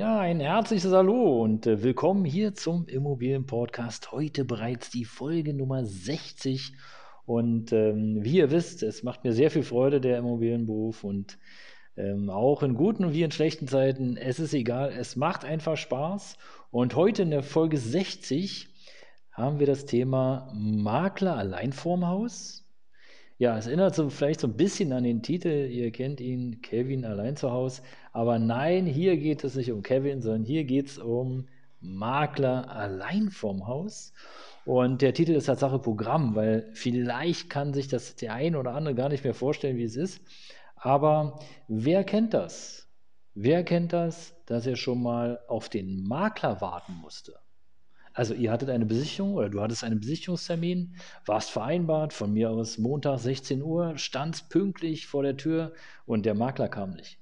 Ja, ein herzliches Hallo und äh, willkommen hier zum Immobilienpodcast. Heute bereits die Folge Nummer 60. Und ähm, wie ihr wisst, es macht mir sehr viel Freude, der Immobilienberuf. Und ähm, auch in guten wie in schlechten Zeiten, es ist egal, es macht einfach Spaß. Und heute in der Folge 60 haben wir das Thema Makler allein vorm Haus. Ja, es erinnert so vielleicht so ein bisschen an den Titel. Ihr kennt ihn, Kevin allein zu Hause. Aber nein, hier geht es nicht um Kevin, sondern hier geht es um Makler allein vom Haus. Und der Titel ist Tatsache Programm, weil vielleicht kann sich das der ein oder andere gar nicht mehr vorstellen, wie es ist. Aber wer kennt das? Wer kennt das, dass er schon mal auf den Makler warten musste? Also ihr hattet eine Besichtigung oder du hattest einen Besichtigungstermin, warst vereinbart, von mir aus Montag 16 Uhr, standst pünktlich vor der Tür und der Makler kam nicht.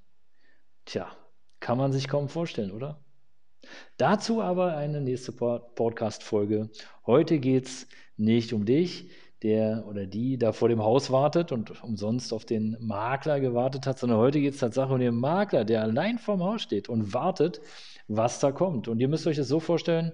Tja, kann man sich kaum vorstellen, oder? Dazu aber eine nächste Podcast-Folge. Heute geht es nicht um dich, der oder die da vor dem Haus wartet und umsonst auf den Makler gewartet hat, sondern heute geht es tatsächlich um den Makler, der allein vorm Haus steht und wartet, was da kommt. Und ihr müsst euch das so vorstellen,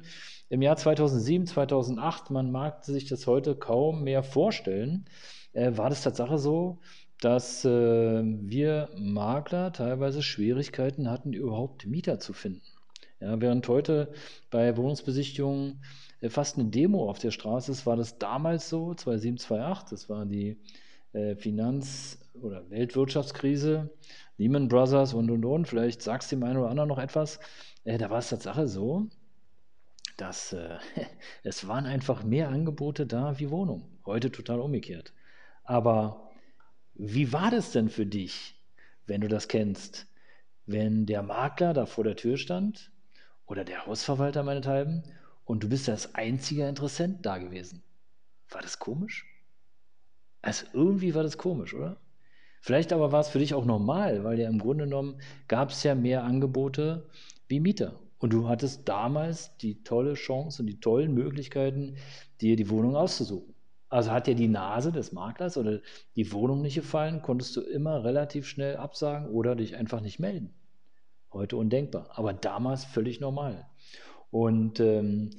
im Jahr 2007, 2008, man mag sich das heute kaum mehr vorstellen, äh, war das Tatsache so, dass äh, wir Makler teilweise Schwierigkeiten hatten, überhaupt Mieter zu finden. Ja, während heute bei Wohnungsbesichtigungen fast eine Demo auf der Straße ist, war das damals so, 2007, 2008, das war die äh, Finanz- oder Weltwirtschaftskrise, Lehman Brothers und und und, vielleicht sagst du dem einen oder anderen noch etwas, äh, da war es Tatsache so, dass äh, es waren einfach mehr Angebote da wie Wohnungen. Heute total umgekehrt. Aber wie war das denn für dich, wenn du das kennst? Wenn der Makler da vor der Tür stand oder der Hausverwalter meinethalben und du bist das einzige Interessent da gewesen. War das komisch? Also irgendwie war das komisch, oder? Vielleicht aber war es für dich auch normal, weil ja im Grunde genommen gab es ja mehr Angebote wie Mieter. Und du hattest damals die tolle Chance und die tollen Möglichkeiten, dir die Wohnung auszusuchen. Also hat dir die Nase des Maklers oder die Wohnung nicht gefallen, konntest du immer relativ schnell absagen oder dich einfach nicht melden. Heute undenkbar, aber damals völlig normal. Und ähm,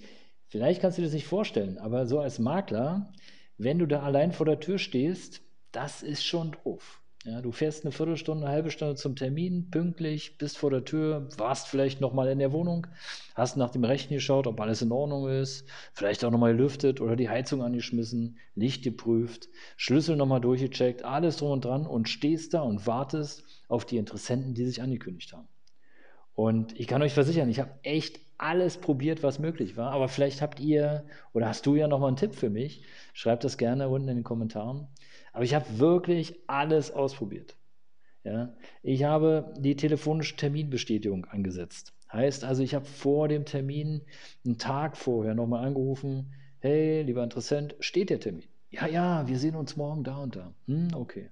vielleicht kannst du dir das nicht vorstellen, aber so als Makler, wenn du da allein vor der Tür stehst, das ist schon doof. Ja, du fährst eine Viertelstunde, eine halbe Stunde zum Termin, pünktlich, bist vor der Tür, warst vielleicht nochmal in der Wohnung, hast nach dem Rechten geschaut, ob alles in Ordnung ist, vielleicht auch nochmal gelüftet oder die Heizung angeschmissen, Licht geprüft, Schlüssel nochmal durchgecheckt, alles drum und dran und stehst da und wartest auf die Interessenten, die sich angekündigt haben. Und ich kann euch versichern, ich habe echt alles probiert, was möglich war. Aber vielleicht habt ihr oder hast du ja nochmal einen Tipp für mich. Schreibt das gerne unten in den Kommentaren. Aber ich habe wirklich alles ausprobiert. Ja, ich habe die telefonische Terminbestätigung angesetzt. Heißt also, ich habe vor dem Termin, einen Tag vorher nochmal angerufen, hey, lieber Interessent, steht der Termin? Ja, ja, wir sehen uns morgen da und da. Hm, okay.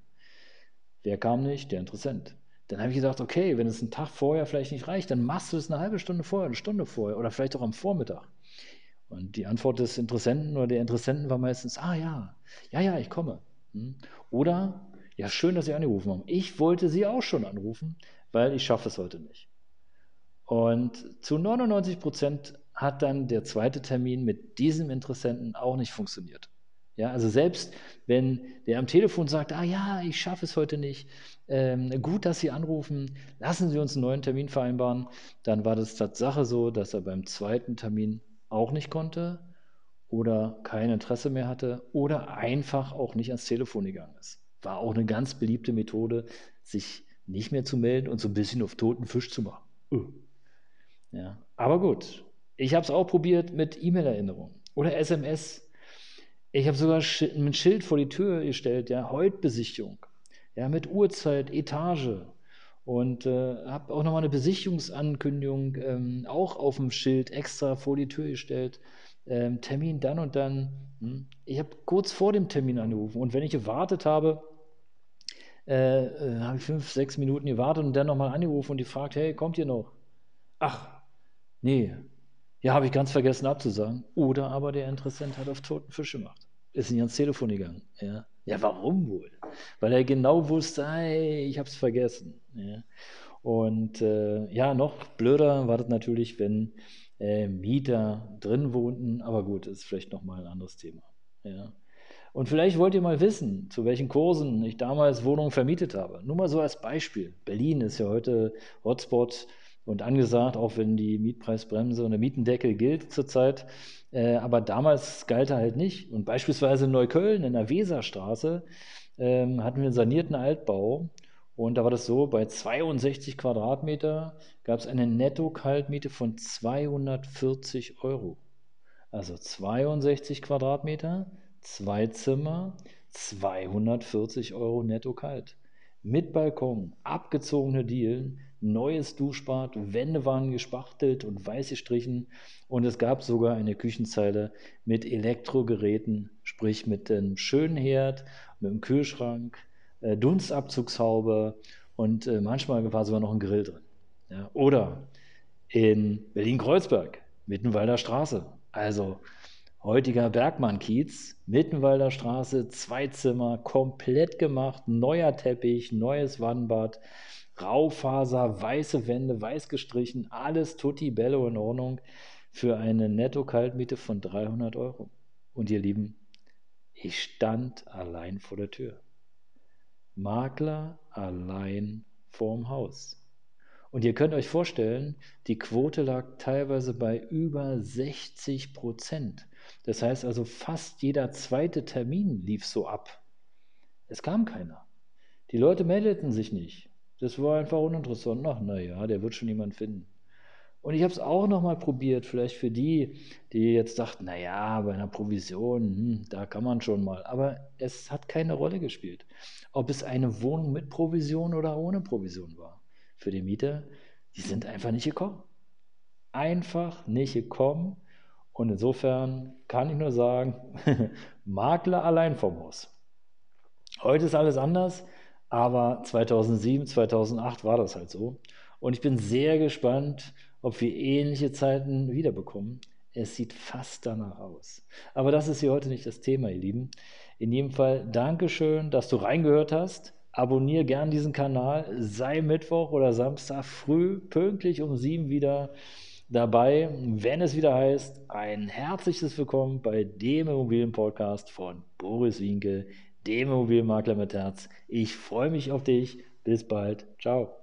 Wer kam nicht? Der Interessent. Dann habe ich gesagt, okay, wenn es einen Tag vorher vielleicht nicht reicht, dann machst du es eine halbe Stunde vorher, eine Stunde vorher oder vielleicht auch am Vormittag. Und die Antwort des Interessenten oder der Interessenten war meistens, ah ja, ja, ja, ich komme. Hm? Oder, ja, schön, dass Sie angerufen haben. Ich wollte Sie auch schon anrufen, weil ich schaffe es heute nicht. Und zu 99 Prozent hat dann der zweite Termin mit diesem Interessenten auch nicht funktioniert. Ja, also selbst wenn der am Telefon sagt, ah ja, ich schaffe es heute nicht, ähm, gut, dass Sie anrufen, lassen Sie uns einen neuen Termin vereinbaren, dann war das Tatsache so, dass er beim zweiten Termin auch nicht konnte oder kein Interesse mehr hatte oder einfach auch nicht ans Telefon gegangen ist. War auch eine ganz beliebte Methode, sich nicht mehr zu melden und so ein bisschen auf toten Fisch zu machen. Uh. Ja, aber gut, ich habe es auch probiert mit E-Mail-Erinnerung oder SMS. Ich habe sogar ein Schild vor die Tür gestellt, ja, heute Besichtigung, ja, mit Uhrzeit, Etage und äh, habe auch nochmal eine Besichtigungsankündigung ähm, auch auf dem Schild extra vor die Tür gestellt ähm, Termin dann und dann. Hm? Ich habe kurz vor dem Termin angerufen und wenn ich gewartet habe, äh, äh, habe ich fünf, sechs Minuten gewartet und dann nochmal angerufen und die fragt, hey, kommt ihr noch? Ach, nee, ja, habe ich ganz vergessen abzusagen. Oder aber der Interessent hat auf toten Fisch gemacht. Ist nicht ans Telefon gegangen. Ja, ja warum wohl? Weil er genau wusste, hey, ich habe es vergessen. Ja. Und äh, ja, noch blöder war das natürlich, wenn äh, Mieter drin wohnten. Aber gut, ist vielleicht nochmal ein anderes Thema. Ja. Und vielleicht wollt ihr mal wissen, zu welchen Kursen ich damals Wohnungen vermietet habe. Nur mal so als Beispiel. Berlin ist ja heute Hotspot und angesagt, auch wenn die Mietpreisbremse und der Mietendeckel gilt zurzeit. Äh, aber damals galt er halt nicht. Und beispielsweise in Neukölln, in der Weserstraße, ähm, hatten wir einen sanierten Altbau. Und da war das so, bei 62 Quadratmeter gab es eine Netto-Kaltmiete von 240 Euro. Also 62 Quadratmeter, zwei Zimmer, 240 Euro netto kalt. Mit Balkon, abgezogene Dielen, neues Duschbad, Wände waren gespachtelt und weiß gestrichen und es gab sogar eine Küchenzeile mit Elektrogeräten, sprich mit einem schönen Herd, mit einem Kühlschrank, äh, Dunstabzugshaube und äh, manchmal war sogar noch ein Grill drin. Oder in Berlin-Kreuzberg, Mittenwalder Straße. Also heutiger Bergmann-Kiez, Mittenwalder Straße, zwei Zimmer, komplett gemacht, neuer Teppich, neues Wannbad, Raufaser, weiße Wände, weiß gestrichen, alles tutti bello in Ordnung für eine Netto-Kaltmiete von 300 Euro. Und ihr Lieben, ich stand allein vor der Tür. Makler allein vorm Haus. Und ihr könnt euch vorstellen, die Quote lag teilweise bei über 60 Prozent. Das heißt also, fast jeder zweite Termin lief so ab. Es kam keiner. Die Leute meldeten sich nicht. Das war einfach uninteressant. Ach, naja, der wird schon jemand finden. Und ich habe es auch nochmal probiert, vielleicht für die, die jetzt dachten, naja, bei einer Provision, hm, da kann man schon mal. Aber es hat keine Rolle gespielt, ob es eine Wohnung mit Provision oder ohne Provision war. Für die Mieter, die sind einfach nicht gekommen. Einfach nicht gekommen. Und insofern kann ich nur sagen, Makler allein vom Haus. Heute ist alles anders. Aber 2007, 2008 war das halt so. Und ich bin sehr gespannt, ob wir ähnliche Zeiten wiederbekommen. Es sieht fast danach aus. Aber das ist hier heute nicht das Thema, ihr Lieben. In jedem Fall Dankeschön, dass du reingehört hast. Abonniere gern diesen Kanal. Sei Mittwoch oder Samstag früh pünktlich um sieben wieder dabei, wenn es wieder heißt, ein herzliches Willkommen bei dem Immobilienpodcast von Boris Winke, dem Immobilienmakler mit Herz. Ich freue mich auf dich. Bis bald. Ciao.